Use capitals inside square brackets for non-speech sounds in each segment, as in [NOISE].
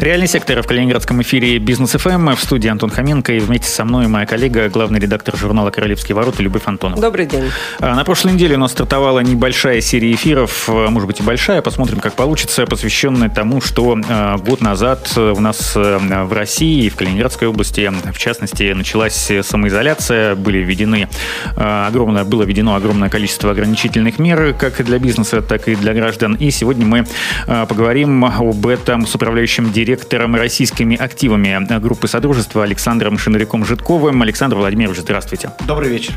Реальный сектор в Калининградском эфире Бизнес ФМ. В студии Антон Хоменко и вместе со мной моя коллега, главный редактор журнала «Королевские ворота» Любовь Антонова. Добрый день. А, на прошлой неделе у нас стартовала небольшая серия эфиров, а, может быть и большая, посмотрим, как получится, посвященная тому, что а, год назад у нас в России, в Калининградской области, в частности, началась самоизоляция, были введены огромное, было введено огромное количество ограничительных мер, как для бизнеса, так и для граждан. И сегодня мы поговорим об этом с управляющим директором директором российскими активами группы Содружества Александром Шинариком-Житковым. Александр Владимирович, здравствуйте. Добрый вечер.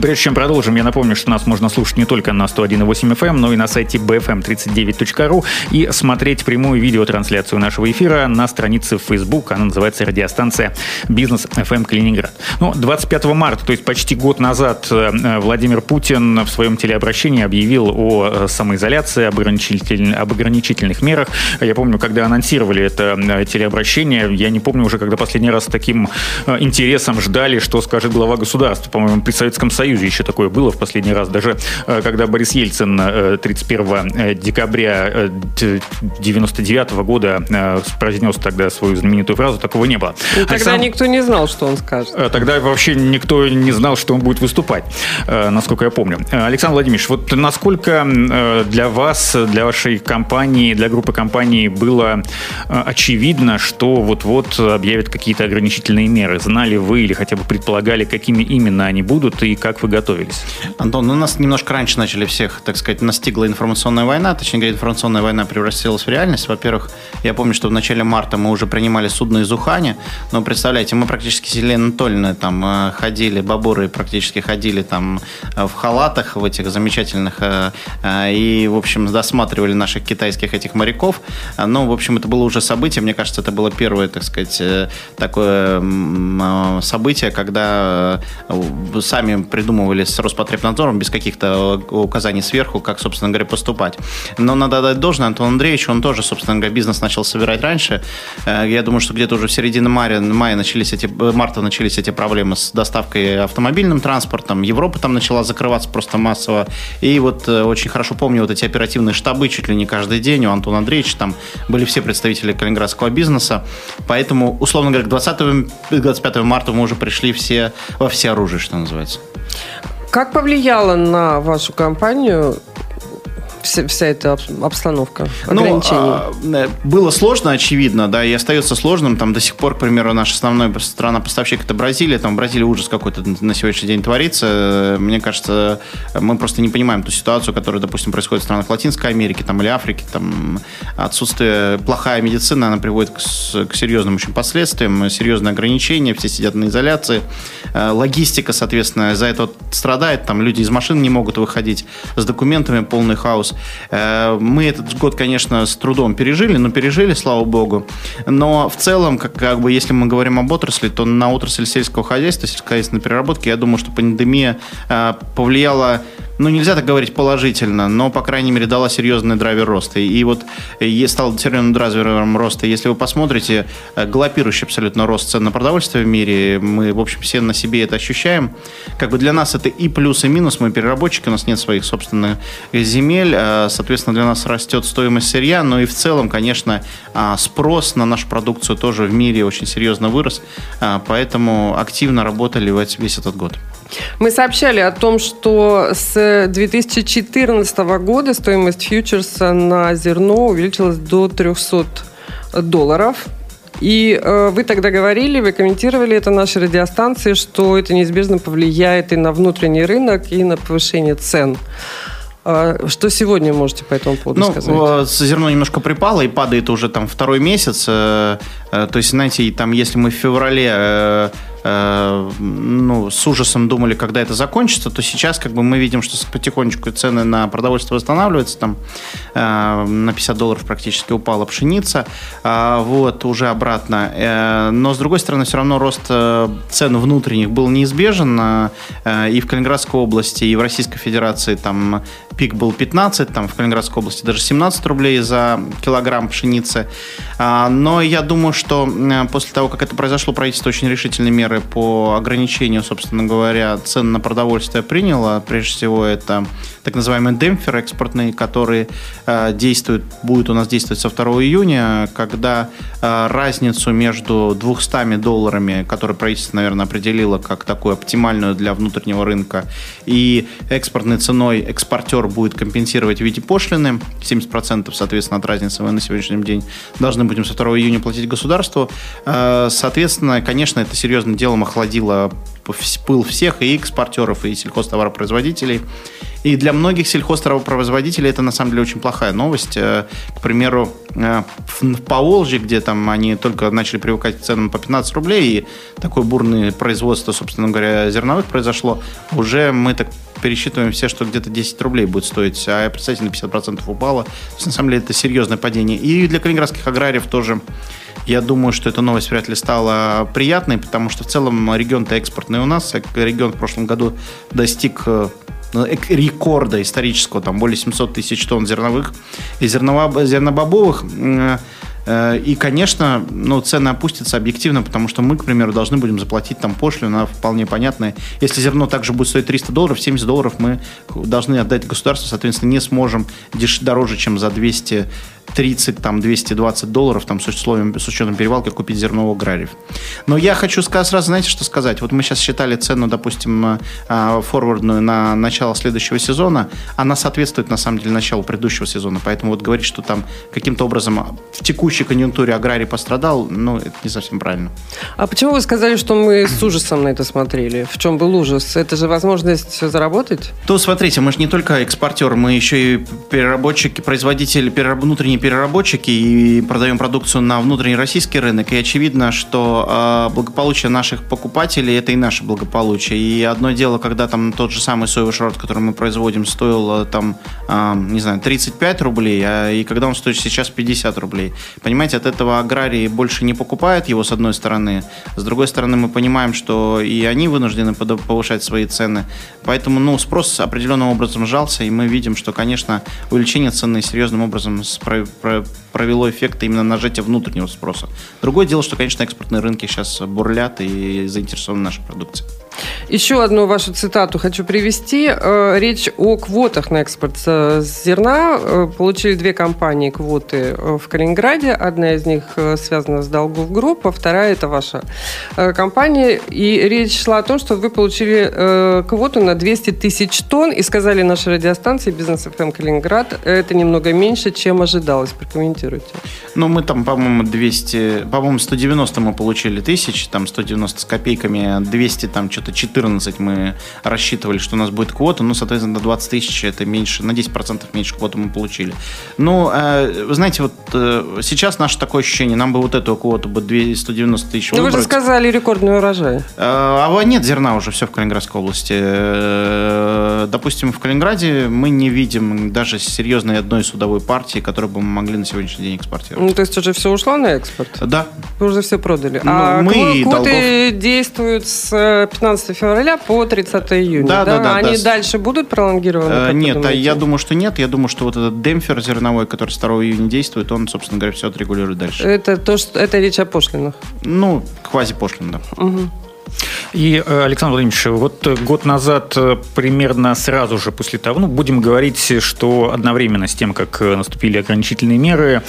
Прежде чем продолжим, я напомню, что нас можно слушать не только на 101.8 FM, но и на сайте bfm39.ru и смотреть прямую видеотрансляцию нашего эфира на странице в Facebook. Она называется радиостанция «Бизнес FM Калининград». Ну, 25 марта, то есть почти год назад, э, Владимир Путин в своем телеобращении объявил о э, самоизоляции, об, ограничитель... об ограничительных мерах. Я помню, когда анонсировали это э, телеобращение, я не помню уже, когда последний раз с таким интересом ждали, что скажет глава государства. По-моему, при Советском Союзе еще такое было в последний раз. Даже э, когда Борис Ельцин 31 э, э, декабря 99 года произнес тогда свою знаменитую фразу, такого не было. И тогда Александр... никто не знал, что он скажет. Тогда вообще никто не знал, что он будет выступать, насколько я помню. Александр Владимирович, вот насколько для вас, для вашей компании, для группы компаний было очевидно, что вот-вот объявят какие-то ограничительные меры? Знали вы или хотя бы предполагали, какими именно они будут и как вы готовились? Антон, ну, нас немножко раньше начали всех, так сказать, настигла информационная война. Точнее говоря, информационная война превратилась в реальность. Во-первых, я помню, что в начале марта мы уже принимали судно из Ухани. Но представляете, мы практически с там э, ходили, бабуры практически ходили там э, в халатах, в этих замечательных, э, и, в общем, досматривали наших китайских этих моряков. Но, в общем, это было уже событие. Мне кажется, это было первое, так сказать, такое событие, когда сами придумывали с Роспотребнадзором без каких-то э, указаний сверху, как, собственно говоря, поступать. Но надо дать должное Антону Андреевичу, он тоже, собственно говоря, бизнес начал собирать раньше. Э, я думаю, что где-то уже в середине мая, мая начались эти, э, марта начались эти проблемы с доставкой автомобильным транспортом. Европа там начала закрываться просто массово. И вот очень хорошо помню вот эти оперативные штабы чуть ли не каждый день у Антона Андреевича. Там были все представители калининградского бизнеса. Поэтому, условно говоря, к 20-25 марта мы уже пришли все во все оружие, что называется. Как повлияло на вашу компанию вся, вся эта обстановка ограничений? Ну, а, было сложно, очевидно, да, и остается сложным. Там до сих пор, к примеру, наша основная страна-поставщик это Бразилия. Там в Бразилии ужас какой-то на сегодняшний день творится. Мне кажется, мы просто не понимаем ту ситуацию, которая, допустим, происходит в странах Латинской Америки там, или Африки. Там отсутствие, плохая медицина, она приводит к, к серьезным очень последствиям, серьезные ограничения, все сидят на изоляции. Э, логистика, соответственно, за это страдает. Там люди из машин не могут выходить с документами, полный хаос. Э, мы этот год, конечно, с трудом пережили, но пережили, слава богу. Но в целом, как, как бы, если мы говорим об отрасли, то на отрасль сельского хозяйства, сельскохозяйственной переработки, я думаю, что пандемия э, повлияла ну, нельзя так говорить положительно, но, по крайней мере, дала серьезный драйвер роста. И вот стал серьезным драйвером роста. Если вы посмотрите, э, галопирующий абсолютно рост цен на продовольствие в мире, мы, в общем, все на себе это ощущаем. Как бы для нас это и плюс, и минус. Мы переработчики, у нас нет своих собственных земель. Э, соответственно, для нас растет стоимость сырья, но и в целом, конечно, а, спрос на нашу продукцию тоже в мире очень серьезно вырос. А, поэтому активно работали весь этот год. Мы сообщали о том, что с 2014 года стоимость фьючерса на зерно увеличилась до 300 долларов. И э, вы тогда говорили, вы комментировали это нашей радиостанции, что это неизбежно повлияет и на внутренний рынок, и на повышение цен. А что сегодня можете по этому поводу ну, сказать? Зерно немножко припало и падает уже там второй месяц. Э, э, то есть, знаете, там, если мы в феврале э, ну, с ужасом думали, когда это закончится, то сейчас как бы мы видим, что потихонечку цены на продовольствие восстанавливаются. Там э, на 50 долларов практически упала пшеница. Э, вот, уже обратно. Э, но, с другой стороны, все равно рост э, цен внутренних был неизбежен. Э, и в Калининградской области, и в Российской Федерации там пик был 15, там в Калининградской области даже 17 рублей за килограмм пшеницы. А, но я думаю, что после того, как это произошло, правительство очень решительные меры по ограничению, собственно говоря, цен на продовольствие приняло. Прежде всего, это так называемые демпферы экспортные, которые а, действуют, будут у нас действовать со 2 июня, когда а, разницу между 200 долларами, которые правительство, наверное, определило как такую оптимальную для внутреннего рынка, и экспортной ценой экспортер будет компенсировать в виде пошлины, 70% соответственно от разницы мы на сегодняшний день должны будем со 2 июня платить государству. А, соответственно, конечно, это серьезным делом охладило пыл всех и экспортеров, и сельхозтоваропроизводителей. И для многих сельхозтоваропроизводителей это на самом деле очень плохая новость. Э, к примеру, э, в Поволжье, где там они только начали привыкать к ценам по 15 рублей, и такое бурное производство, собственно говоря, зерновых произошло, уже мы так пересчитываем все, что где-то 10 рублей будет стоить, а представьте, на 50% упало. То есть, на самом деле это серьезное падение. И для калининградских аграриев тоже я думаю, что эта новость вряд ли стала приятной, потому что в целом регион-то экспортный у нас. Регион в прошлом году достиг э, ну, рекорда исторического, там более 700 тысяч тонн зерновых и зернобобовых. Э, и, конечно, ну, цены опустятся объективно, потому что мы, к примеру, должны будем заплатить там пошлину, она вполне понятная. Если зерно также будет стоить 300 долларов, 70 долларов мы должны отдать государству, соответственно, не сможем дороже, чем за 200 30, там, 220 долларов там, с, условием, с учетом перевалки купить зерно у аграриев. Но я хочу сказать, сразу, знаете, что сказать? Вот мы сейчас считали цену, допустим, а, форвардную на начало следующего сезона. Она соответствует, на самом деле, началу предыдущего сезона. Поэтому вот говорить, что там каким-то образом в текущей конъюнктуре аграрий пострадал, ну, это не совсем правильно. А почему вы сказали, что мы с ужасом на это смотрели? В чем был ужас? Это же возможность заработать? То, смотрите, мы же не только экспортер, мы еще и переработчики, производители, внутренние переработчики и продаем продукцию на внутренний российский рынок. И очевидно, что э, благополучие наших покупателей – это и наше благополучие. И одно дело, когда там тот же самый соевый шрот, который мы производим, стоил э, там, э, не знаю, 35 рублей, а, и когда он стоит сейчас 50 рублей. Понимаете, от этого аграрии больше не покупают его, с одной стороны. С другой стороны, мы понимаем, что и они вынуждены повышать свои цены. Поэтому, ну, спрос определенным образом сжался, и мы видим, что, конечно, увеличение цены серьезным образом провело эффект именно сжатия внутреннего спроса. Другое дело, что, конечно, экспортные рынки сейчас бурлят и заинтересованы нашей продукцией. Еще одну вашу цитату хочу привести. Э, речь о квотах на экспорт зерна. Э, получили две компании квоты э, в Калининграде. Одна из них связана с Долгов Групп, а вторая это ваша компания. И речь шла о том, что вы получили квоту на 200 тысяч тонн и сказали нашей радиостанции «Бизнес ФМ Калининград» это немного меньше, чем ожидалось. Прокомментируйте. Ну, мы там, по-моему, 200, по-моему, 190 мы получили тысяч, там 190 с копейками, 200 там что-то 14 мы рассчитывали, что у нас будет квота, ну, соответственно, на 20 тысяч это меньше, на 10% меньше квоту мы получили. Ну, э, вы знаете, вот э, сейчас наше такое ощущение, нам бы вот эту квоту бы 190 тысяч Ну, вы же сказали рекордный урожай. Э, а нет зерна уже, все в Калининградской области. Э, допустим, в Калининграде мы не видим даже серьезной одной судовой партии, которую бы мы могли на сегодняшний день экспортировать. Ну, то есть уже все ушло на экспорт? Да. Вы уже все продали. Ну, а мы квоты действуют с 15 февраля по 30 июня. Да, да, да. да Они да. дальше будут пролонгированы? Э, нет, а я думаю, что нет. Я думаю, что вот этот демпфер зерновой, который с 2 июня действует, он, собственно говоря, все отрегулирует дальше. Это то, что это речь о пошлинах? Ну, квази-пошлин, да. Угу. И, э, Александр Владимирович, вот год назад, э, примерно сразу же после того, ну, будем говорить, что одновременно с тем, как э, наступили ограничительные меры,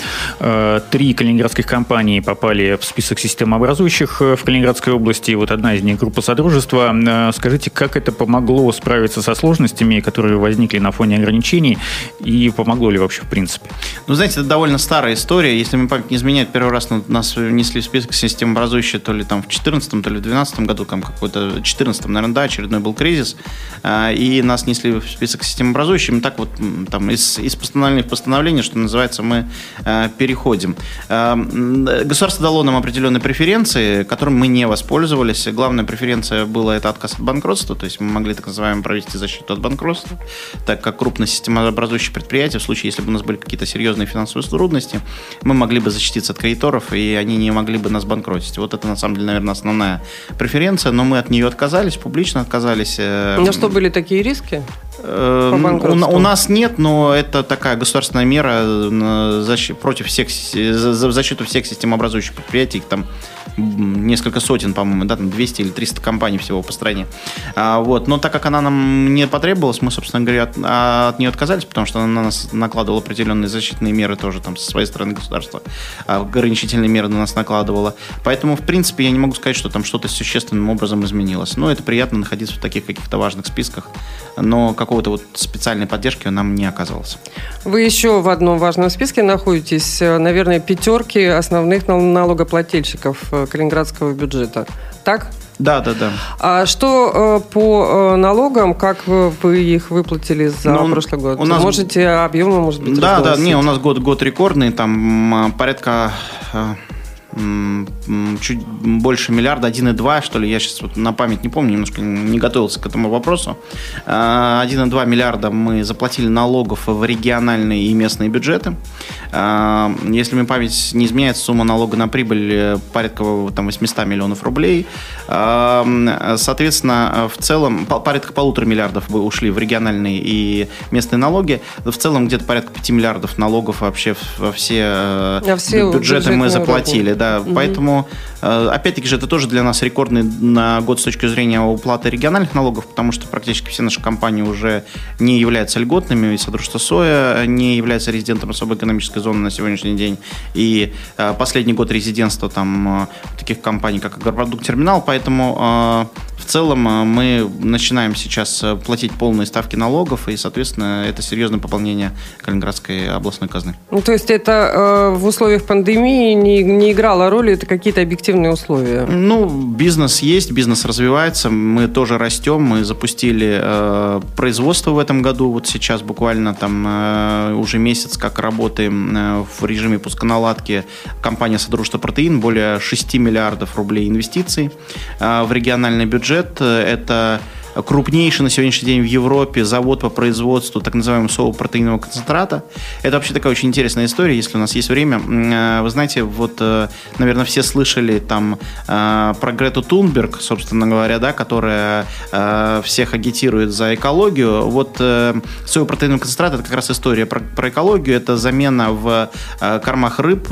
три калининградских компании попали в список системообразующих в Калининградской области. Вот одна из них группа Содружества. Скажите, как это помогло справиться со сложностями, которые возникли на фоне ограничений, и помогло ли вообще в принципе? Ну, знаете, это довольно старая история. Если мне память не изменяет, первый раз нас внесли в список системообразующие то ли там в 2014, то ли в 2012 году, там какой-то 14 наверное, да, очередной был кризис, а, и нас несли в список системообразующим. Так вот, там, из, из постановления в постановление, что называется, мы а, переходим. А, государство дало нам определенные преференции, которым мы не воспользовались. Главная преференция была это отказ от банкротства, то есть мы могли так называемо провести защиту от банкротства, так как крупное системообразующее предприятие, в случае, если бы у нас были какие-то серьезные финансовые трудности, мы могли бы защититься от кредиторов, и они не могли бы нас банкротить. Вот это, на самом деле, наверное, основная преференция, но мы от нее отказались, публично отказались. Э, но что были такие риски? Э, у, у нас нет, но это такая государственная мера защ, против всех, за защиту всех системообразующих предприятий. Там несколько сотен, по-моему, да, там 200 или 300 компаний всего по стране. А, вот. Но так как она нам не потребовалась, мы, собственно говоря, от, а, от нее отказались, потому что она на нас накладывала определенные защитные меры тоже там со своей стороны государства. А, ограничительные меры на нас накладывала. Поэтому, в принципе, я не могу сказать, что там что-то существенным образом изменилось. Но это приятно находиться в таких каких-то важных списках. Но какого-то вот специальной поддержки нам не оказалось. Вы еще в одном важном списке находитесь, наверное, пятерки основных налогоплательщиков э, калининградского бюджета. Так? Да, да, да. А что э, по э, налогам, как вы их выплатили за ну, прошлый год? У нас... Можете объемы, может быть, Да, да, не, у нас год, год рекордный, там порядка чуть больше миллиарда, 1,2, что ли, я сейчас вот на память не помню, немножко не готовился к этому вопросу. 1,2 а, миллиарда мы заплатили налогов в региональные и местные бюджеты. А, если мне память не изменяет, сумма налога на прибыль э, порядка там, 800 миллионов рублей. А, соответственно, в целом порядка полутора миллиардов ушли в региональные и местные налоги. В целом где-то порядка 5 миллиардов налогов вообще во все, а все бюджеты мы заплатили. Да, да. Угу. Поэтому, опять-таки же, это тоже для нас рекордный на год с точки зрения уплаты региональных налогов, потому что практически все наши компании уже не являются льготными, и Содружество СОЯ не является резидентом особой экономической зоны на сегодняшний день. И э, последний год резидентства там э, таких компаний, как Агропродукт Терминал, поэтому в целом э, мы начинаем сейчас э, платить полные ставки налогов, и, соответственно, это серьезное пополнение Калининградской областной казны. Ну, то есть это э, в условиях пандемии не, не играло роли, это какие-то объективные условия? Ну, бизнес есть, бизнес развивается, мы тоже растем, мы запустили э, производство в этом году, вот сейчас буквально там э, уже месяц как работаем э, в режиме пусконаладки. Компания Содружество Протеин, более 6 миллиардов рублей инвестиций э, в региональный бюджет бюджет. Э, это крупнейший на сегодняшний день в Европе завод по производству так называемого соопротеинового концентрата. Это вообще такая очень интересная история, если у нас есть время. Э, вы знаете, вот, э, наверное, все слышали там э, про Грету Тунберг, собственно говоря, да, которая всех агитирует за экологию. Вот соопротеиновый концентрат – это как раз история про, про экологию. Это замена в кормах рыб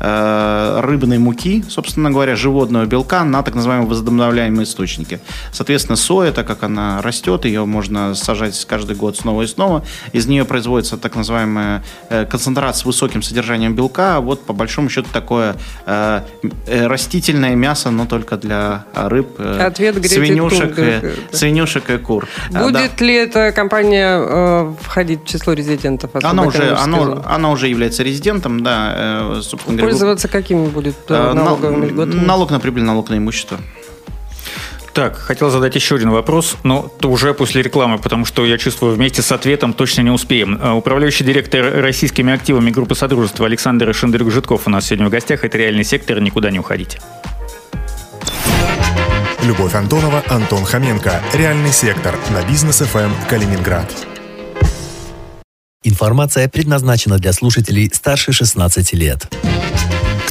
рыбной муки, собственно говоря, животного белка на так называемые возобновляемые источники. Соответственно, соя соя, так как она растет, ее можно сажать каждый год снова и снова. Из нее производится так называемая э, концентрат с высоким содержанием белка. Вот по большому счету такое э, э растительное мясо, но только для рыб, Ответ свинюшек, и, свинюшек и кур. Будет да. ли эта компания входить в число резидентов? Она уже, она, она уже является резидентом, да. Пользоваться говоря, какими будет налоговыми льготами? Налог на прибыль, налог на имущество. Так, хотел задать еще один вопрос, но то уже после рекламы, потому что я чувствую, вместе с ответом точно не успеем. А, управляющий директор российскими активами группы Содружества Александр Шендрюк-Житков у нас сегодня в гостях. Это реальный сектор, никуда не уходите. Любовь Антонова, Антон Хоменко. Реальный сектор на бизнес ФМ эм Калининград. Информация предназначена для слушателей старше 16 лет.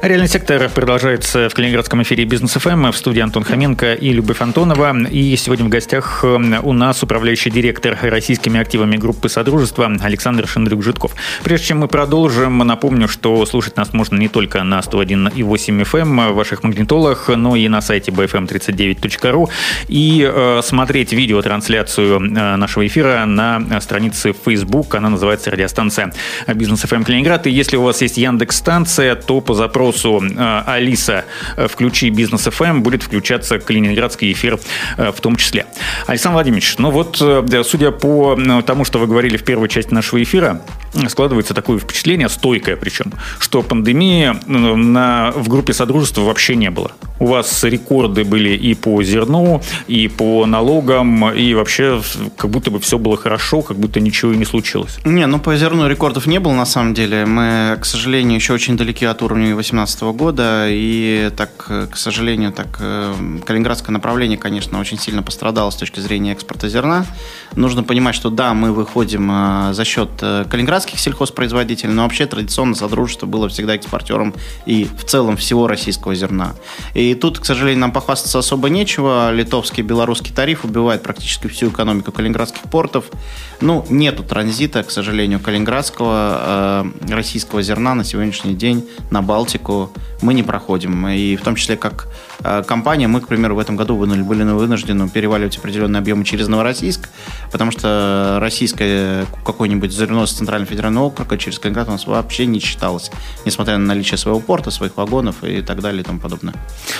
Реальный сектор продолжается в Калининградском эфире Бизнес ФМ в студии Антон Хоменко и Любовь Антонова. И сегодня в гостях эм, у нас управляющий директор российскими активами группы Содружества Александр Шендрюк-Житков. Прежде чем мы продолжим, напомню, что слушать нас можно не только на 101,8 FM в ваших магнитолах, но и на сайте bfm39.ru и э, смотреть видеотрансляцию э, нашего эфира на странице Facebook. Она называется радиостанция Бизнес ФМ Калининград. И если у вас есть Яндекс-станция, то по запросу запросу Алиса «Включи бизнес FM» будет включаться калининградский эфир в том числе. Александр Владимирович, ну вот, судя по тому, что вы говорили в первой части нашего эфира, складывается такое впечатление, стойкое причем, что пандемии на, в группе Содружества вообще не было. У вас рекорды были и по зерну, и по налогам, и вообще как будто бы все было хорошо, как будто ничего и не случилось. Не, ну по зерну рекордов не было на самом деле. Мы, к сожалению, еще очень далеки от уровня 2018 года, и так, к сожалению, так э, калининградское направление, конечно, очень сильно пострадало с точки зрения экспорта зерна. Нужно понимать, что да, мы выходим э, за счет э, калининградских сельхозпроизводителей, но вообще традиционно Содружество было всегда экспортером и в целом всего российского зерна. И тут, к сожалению, нам похвастаться особо нечего. Литовский белорусский тариф убивает практически всю экономику калининградских портов. Ну, нету транзита, к сожалению, калининградского э, российского зерна на сегодняшний день на Балтику мы не проходим. И в том числе как э, компания, мы, к примеру, в этом году были вынуждены переваливать определенные объемы через Новороссийск, потому что российское какое-нибудь зерно с Центрального федерального округа через Калининград у нас вообще не считалось, несмотря на наличие своего порта, своих вагонов и так далее и тому подобное.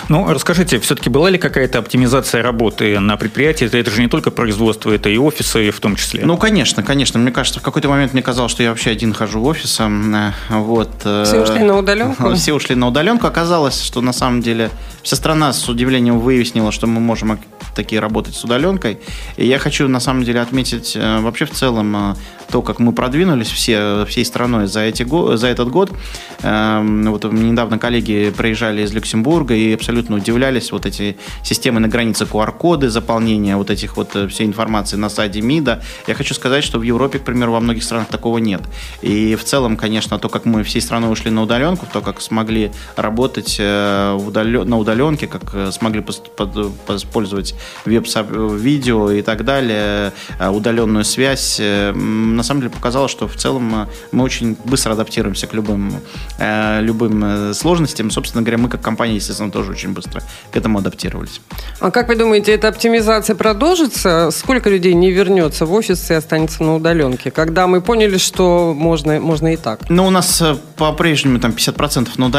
Ну, расскажите, все-таки была ли какая-то оптимизация работы на предприятии? Это, это же не только производство, это и офисы в том числе. Ну, конечно, конечно. Мне кажется, в какой-то момент мне казалось, что я вообще один хожу в офис. Э, вот. Э, Все ушли на удаленку? [LAUGHS] Все ушли на удаленку. Оказалось, что на самом деле вся страна с удивлением выяснила, что мы можем такие работать с удаленкой. И я хочу на самом деле отметить э, вообще в целом то, как мы продвинулись все, всей страной за, эти, за этот год. Эм, вот недавно коллеги приезжали из Люксембурга и абсолютно удивлялись вот эти системы на границе QR-коды, заполнения вот этих вот э, всей информации на сайте МИДа. Я хочу сказать, что в Европе, к примеру, во многих странах такого нет. И в целом, конечно, то, как мы всей страной ушли на удаленку, то, как смогли работать э, на удаленке, как э, смогли использовать веб-видео и так далее, удаленную связь, на самом деле показало, что в целом э, мы очень быстро адаптируемся к любым, э, любым э, сложностям. Собственно говоря, мы как компания, естественно, тоже очень быстро к этому адаптировались. А как вы думаете, эта оптимизация продолжится? Сколько людей не вернется в офис и останется на удаленке? Когда мы поняли, что можно, можно и так. Ну, у нас по-прежнему там 50% на удаленке,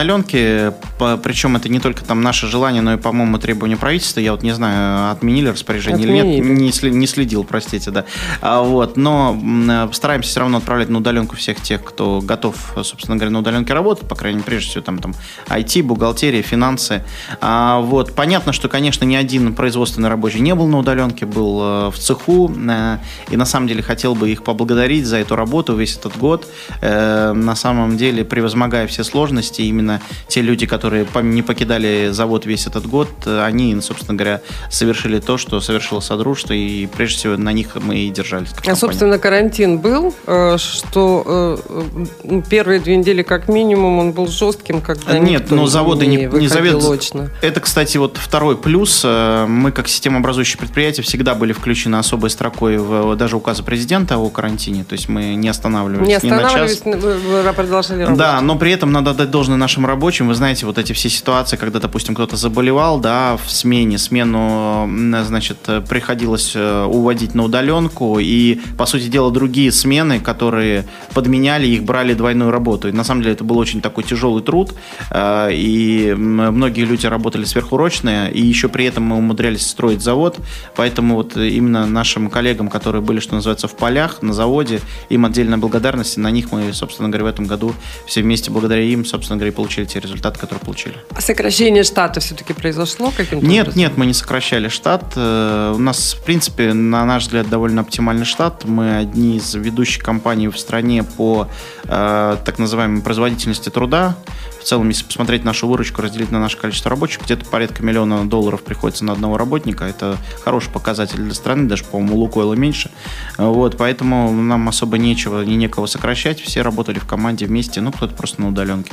причем это не только там наше желание, но и, по-моему, требования правительства. Я вот не знаю, отменили распоряжение отменили. или нет, не, не следил, простите, да. А, вот, но стараемся все равно отправлять на удаленку всех тех, кто готов, собственно говоря, на удаленке работать, по крайней мере, прежде всего, там, там, IT, бухгалтерия, финансы. А, вот, понятно, что, конечно, ни один производственный рабочий не был на удаленке, был э, в цеху, э, и на самом деле хотел бы их поблагодарить за эту работу весь этот год. Э, на самом деле, превозмогая все сложности, именно те люди, которые не покидали завод весь этот год, они, собственно говоря, совершили то, что совершило Содружество, и прежде всего на них мы и держались. А, собственно, карантин был, э, что э, первые две недели как минимум он был жестким, когда Нет, но заводы не, не заведут. Это, кстати, вот второй плюс. Э, мы, как системообразующее предприятие, всегда были включены особой строкой в даже указа президента о карантине. То есть мы не останавливались не останавливались, ни на час. Продолжали работать. Да, но при этом надо дать должное нашим рабочим. Вы знаете, вот эти все ситуации, когда, допустим, кто-то заболевал, да, в смене, смену, значит, приходилось уводить на удаленку, и, по сути дела, другие смены, которые подменяли их, брали двойную работу. И на самом деле это был очень такой тяжелый труд, э, и многие люди работали сверхурочно, и еще при этом мы умудрялись строить завод, поэтому вот именно нашим коллегам, которые были, что называется, в полях, на заводе, им отдельная благодарность, и на них мы, собственно говоря, в этом году все вместе благодаря им, собственно говоря, получили те результаты, которые получили. А сокращение штата все-таки произошло каким-то Нет, образом? нет, мы не сокращали штат. Э, у нас, в принципе, на наш взгляд, довольно оптимальный штат. Мы одни из ведущих компаний в стране по э, так называемой производительности труда. В целом, если посмотреть нашу выручку, разделить на наше количество рабочих, где-то порядка миллиона долларов приходится на одного работника. Это хороший показатель для страны, даже, по-моему, Лукойла меньше. Вот, поэтому нам особо нечего, не некого сокращать. Все работали в команде вместе, ну, кто-то просто на удаленке.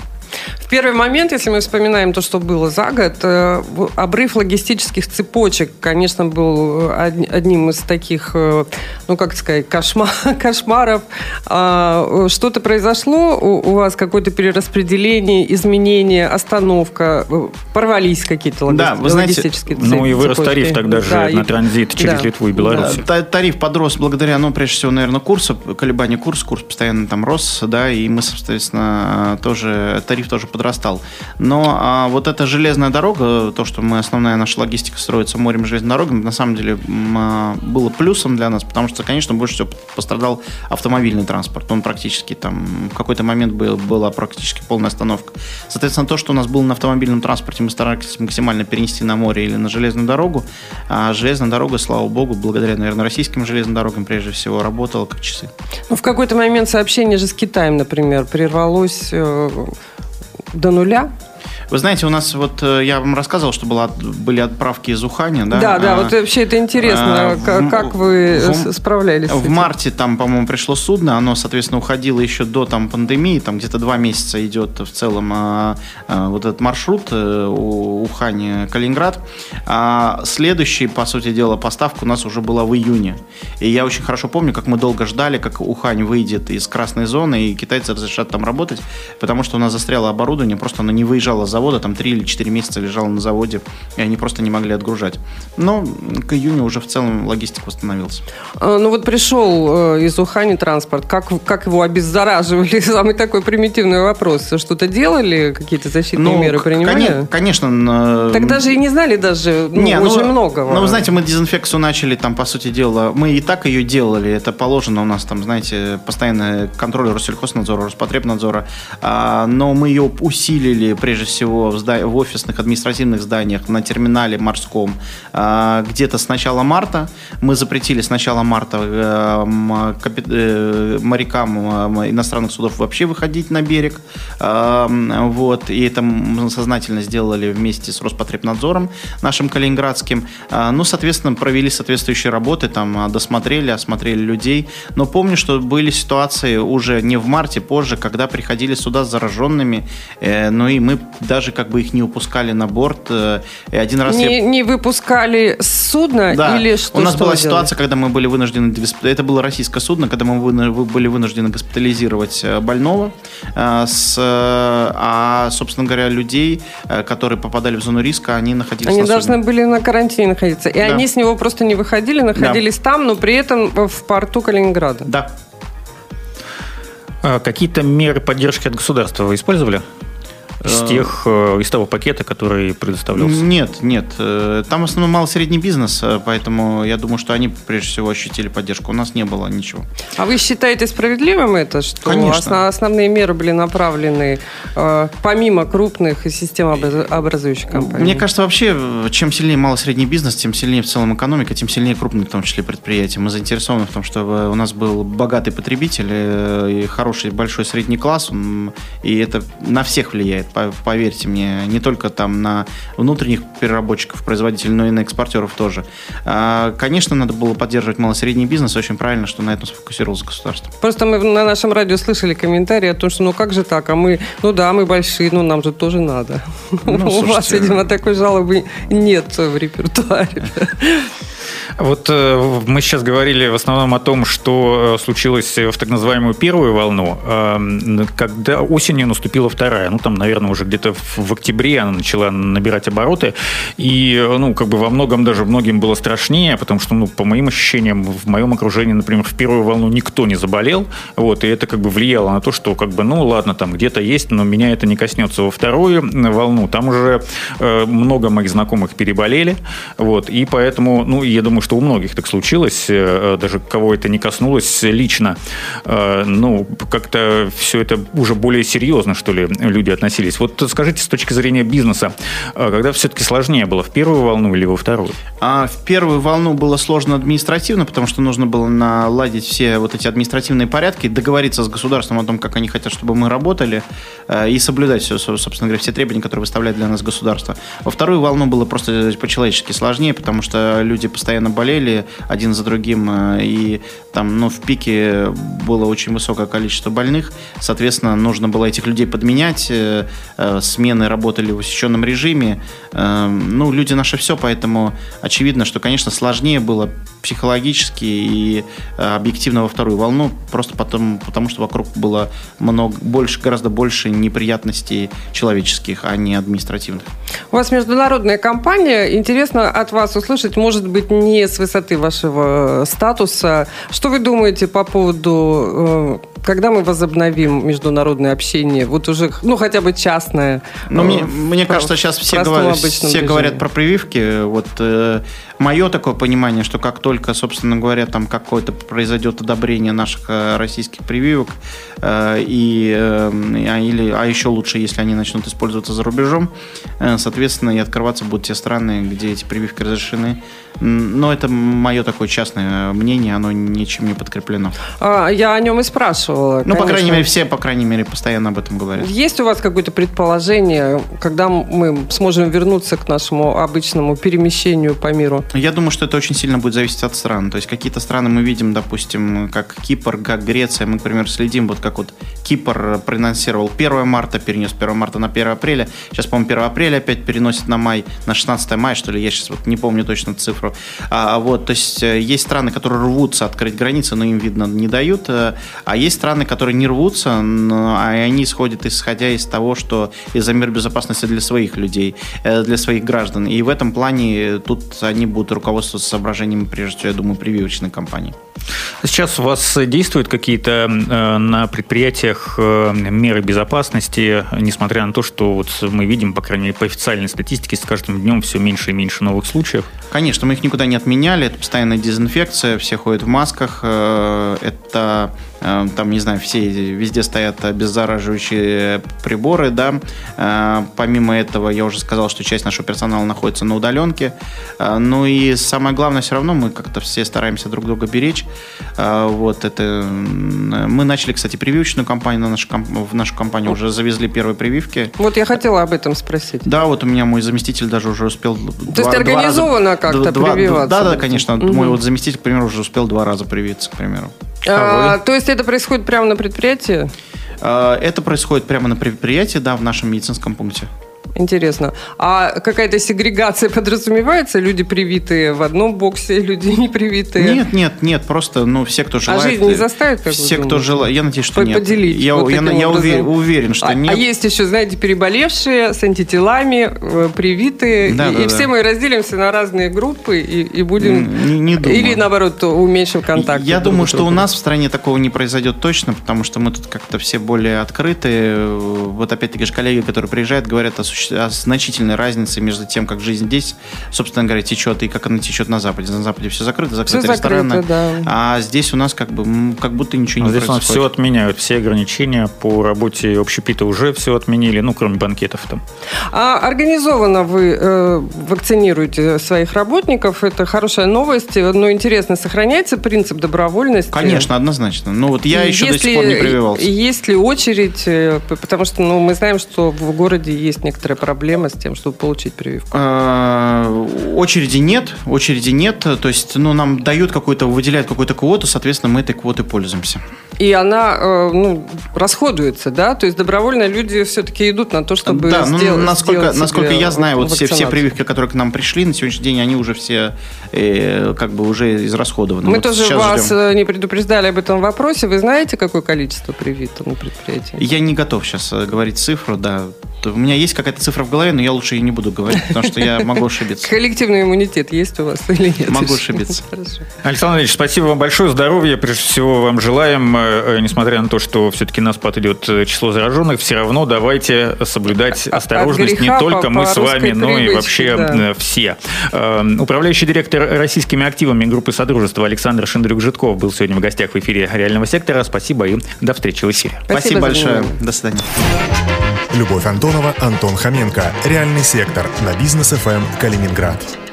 В первый момент, если мы вспоминаем то, что было за год, э, обрыв логистических цепочек, конечно, был одним из таких, э, ну, как сказать, кошмар, [LAUGHS] кошмаров. А, что-то произошло у вас, какое-то перераспределение изменения, остановка, э, порвались какие-то логисти- Да, вы знаете, логистические Ну и вырос цепочки. тариф тогда же Да, и- на транзит через да. Литву и Беларусь. Та- Тариф подрос благодаря, ну, прежде всего, наверное, курсу, колебания курса, курс постоянно там рос, да, и мы, соответственно, тоже, тариф тоже подрастал. Но а, вот эта железная дорога, то, что мы, основная наша логистика строится морем и железной дорогой, на самом деле а, было плюсом для нас, потому что, конечно, больше всего пострадал автомобильный транспорт. Он практически там, в какой-то момент был, была практически полная остановка. Соответственно, то, что у нас было на автомобильном транспорте, мы старались максимально перенести на море или на железную дорогу, а железная дорога, слава богу, благодаря, наверное, российским железным дорогам, прежде всего, работала как часы. Ну, в какой-то момент сообщение же с Китаем, например, прервалось э, до нуля. Вы знаете, у нас вот э, я вам рассказывал, что была, были отправки из Уханя, да? Да, да, А, вот вообще это интересно, а, как, в- как вы в- справлялись В марте там, по-моему, пришло судно, оно, соответственно, уходило еще до там пандемии, там где-то два месяца идет в целом а, а, вот этот маршрут э, у- Ухань-Калининград. А следующий, по сути дела, поставка у нас уже была в июне. И я очень хорошо помню, как мы долго ждали, как Ухань выйдет из красной зоны, и китайцы разрешат там работать, потому что у нас застряло оборудование, просто оно не выезжало с завода, там 3 или 4 месяца лежало на заводе, и они просто не могли отгружать. Но к июню уже в целом логистика восстановилась. А, Ну вот пришел э, из Ухани транспорт, как, как его обеззараживали? [LAUGHS] Самый такой примитивный вопрос. Что-то делали, какие-то защитные меры к- принимали? коне- Конечно. н- Так даже и не знали даже, ну, Не, очень много. Ну, вы знаете, мы дезинфекцию начали, там, по сути дела, мы и так ее делали, это положено у нас, там, знаете, постоянный контроль Россельхознадзора, Роспотребнадзора, А, но мы ее усилили, прежде всего, в, зда- в офисных административных зданиях, на терминале морском, а, где-то с начала марта. Мы запретили с начала марта э, э, морякам э, иностранных судов вообще выходить на берег, А, вот, и это мы сознательно сделали вместе с Роспотребнадзором нашим калининградским. А, Ну, соответственно, провели соответствующие работы, там, досмотрели, осмотрели людей. Но помню, что были ситуации уже не в марте, позже, когда приходили сюда с зараженными, ну и мы даже как бы их не упускали на борт. э, И один раз я Не, не выпускали с судна да. или что? У нас что была делали? ситуация, когда мы были вынуждены... Это было российское судно, когда мы вы- были вынуждены госпитализировать э, больного. э, С, а, собственно говоря, людей, которые попадали в зону риска, они находились Они на должны судне. были на карантине находиться. И Да. они с него просто не выходили, находились там, но при этом в порту Калининграда. Да. А Какие-то меры поддержки от государства вы использовали? Из Э, тех, э, из того пакета, который предоставлялся? Нет, нет. Э, Там в основном малый-средний бизнес, э, поэтому я думаю, что они прежде всего ощутили поддержку. У нас не было ничего. А вы считаете справедливым это, что Конечно. осно- основные меры были направлены помимо крупных и системообразующих компаний? Мне кажется, вообще, чем сильнее малый-средний бизнес, тем сильнее в целом экономика, тем сильнее крупные, в том числе, предприятия. Мы заинтересованы в том, чтобы у нас был богатый потребитель и хороший большой средний класс, и это на всех влияет, по- поверьте мне, не только там на внутренних переработчиков, производителей, но и на экспортеров тоже. А, Конечно, надо было поддерживать малый-средний бизнес, очень правильно, что на этом сфокусировалось государство. Просто мы на нашем радио слышали комментарии о том, что ну как же так, а мы, ну да, мы большие, но нам же тоже надо. Ну, [LAUGHS] У вас, слушайте, видимо, такой жалобы нет в репертуаре. Вот э, мы сейчас говорили в основном о том, что э, случилось в так называемую первую волну, э, когда осенью наступила вторая. Ну, там, наверное, уже где-то в, октябре она начала набирать обороты. И, э, ну, как бы во многом даже многим было страшнее, потому что, ну, по моим ощущениям, в моем окружении, например, в первую волну никто не заболел. Вот, и это как бы влияло на то, что, как бы, ну, ладно, там где-то есть, но меня это не коснется. Во вторую волну там уже много моих знакомых переболели. Вот, и поэтому, ну, я думаю, что у многих так случилось, э, даже кого это не коснулось лично, э, ну, как-то все это уже более серьезно, что ли, люди относились. Вот скажите, с точки зрения бизнеса, э, когда все-таки сложнее было, в первую волну или во вторую? А в первую волну было сложно административно, потому что нужно было наладить все вот эти административные порядки, договориться с государством о том, как они хотят, чтобы мы работали, и соблюдать все, со- собственно говоря, все требования, которые выставляет для нас государство. Во вторую волну было просто по-человечески сложнее, потому что люди постоянно болели один за другим, э, и там, ну, в пике было очень высокое количество больных, соответственно, нужно было этих людей подменять, э, э, смены работали в усеченном режиме, ну, люди наше все, поэтому очевидно, что, конечно, сложнее было психологически и объективно во вторую волну, просто потому, потому что вокруг было много, больше, гораздо больше неприятностей человеческих, а не административных. У вас международная компания. Интересно от вас услышать, может быть, не с высоты вашего статуса. Что вы думаете по поводу когда мы возобновим международное общение? Вот уже, ну, хотя бы частное. Ну, мне, мне кажется, сейчас все, говорят, все говорят про прививки. Вот э, мое такое понимание, что как только, собственно говоря, там какое-то произойдет одобрение наших э, российских прививок, э, и, э, а, или, а еще лучше, если они начнут использоваться за рубежом, э, соответственно, и открываться будут те страны, где эти прививки разрешены. Но это мое такое частное мнение, оно ничем не подкреплено. А, я о нем и спрашивала. Ну, конечно. по крайней мере, все, по крайней мере, постоянно об этом говорят. Есть у вас какое-то предположение, когда мы сможем вернуться к нашему обычному перемещению по миру? Я думаю, что это очень сильно будет зависеть от стран. То есть какие-то страны мы видим, допустим, как Кипр, как Греция. Мы, например, следим, вот как вот Кипр проанонсировал 1 марта, перенес 1 марта на 1 апреля. Сейчас, по-моему, 1 апреля опять переносит на май, на 16 мая, что ли. Я сейчас вот не помню точно цифру. А, вот, то есть э, есть страны, которые рвутся открыть границы, но им, видно, не дают. Э, а есть страны, которые не рвутся, но, а они исходят исходя из того, что из-за мир безопасности для своих людей, э, для своих граждан. И в этом плане тут они будут руководствоваться соображениями, прежде всего, я думаю, прививочной кампании. Сейчас у вас действуют какие-то э, на предприятиях э, меры безопасности, несмотря на то, что вот мы видим, по крайней мере, по официальной статистике, с каждым днем все меньше и меньше новых случаев? Конечно, мы их никуда не отменяли. Это постоянная дезинфекция, все ходят в масках. Э, это там, не знаю, все везде стоят обеззараживающие приборы, да. Помимо этого, я уже сказал, что часть нашего персонала находится на удаленке. Ну и самое главное, все равно мы как-то все стараемся друг друга беречь. Вот это... Мы начали, кстати, прививочную кампанию на нашу, в нашу компанию, уже завезли первые прививки. Вот я хотела об этом спросить. Да, вот у меня мой заместитель даже уже успел... То два, есть организованно как-то прививаться? Да, да, конечно. Угу. Мой вот заместитель, к примеру, уже успел два раза привиться, к примеру. А, а то есть это происходит прямо на предприятии? А, это происходит прямо на предприятии, да, в нашем медицинском пункте. Интересно. А какая-то сегрегация подразумевается? Люди привитые в одном боксе, люди [LAUGHS] не привитые? Нет, нет, нет. Просто, ну, все, кто желает... А жизнь не заставит, как Все, кто желает... Я надеюсь, что нет. Поделить. Я, вот я, я уверен, уверен, что а, нет. А есть еще, знаете, переболевшие с антителами, э, привитые. Да, и да, и да. все мы разделимся на разные группы и, и будем... Не, не думаю. Или, наоборот, уменьшим контакт. Я думаю, что у нас в стране такого не произойдет точно, потому что мы тут как-то все более открыты. Вот опять-таки же коллеги, которые приезжают, говорят о, о значительной разницы между тем, как жизнь здесь, собственно говоря, течет, и как она течет на Западе. На Западе все закрыто, закрыты все рестораны. Закрыто, да. А здесь у нас как бы как будто ничего не здесь происходит. Здесь у нас все отменяют, все ограничения по работе общепита уже все отменили, ну, кроме банкетов там. А организованно вы э, вакцинируете своих работников, это хорошая новость, но интересно, сохраняется принцип добровольности? Конечно, однозначно. Ну вот я еще если, до сих пор не прививался. Есть ли очередь, э, потому что ну, мы знаем, что в городе есть некоторая проблема с тем, чтобы получить прививку? А, очереди нет, очереди нет. То есть, ну, нам дают какую-то, выделяют какую-то квоту, соответственно, мы этой квотой пользуемся. И она, э, ну, расходуется, да? То есть добровольно люди все-таки идут на то, чтобы да, ну, сделать, насколько, сделать насколько я знаю, вот все, все прививки, которые к нам пришли на сегодняшний день, они уже все э, как бы уже израсходованы. Мы вот тоже вас ждем. Э, не предупреждали об этом вопросе. Вы знаете, какое количество привито на предприятии? Я не готов сейчас э, говорить цифру, да. У меня есть какая-то цифра в голове, но я лучше и не буду говорить, потому что я могу ошибиться. Коллективный иммунитет есть у вас или нет? Могу ошибиться. [LAUGHS] Александр Ильич, спасибо вам большое. Здоровья, прежде всего, вам желаем. Э, несмотря на то, что все-таки на спад идет э, число зараженных, все равно давайте соблюдать осторожность не только мы с вами, но и вообще э, все. Управляющий директор российскими активами группы Содружества Александр Шендрюк-Житков был сегодня в гостях в эфире реального сектора. Спасибо и до встречи в эфире. Спасибо, Спасибо большое. До свидания. Любовь Антонова, Антон Хоменко. Реальный сектор на бизнес ФМ Калининград.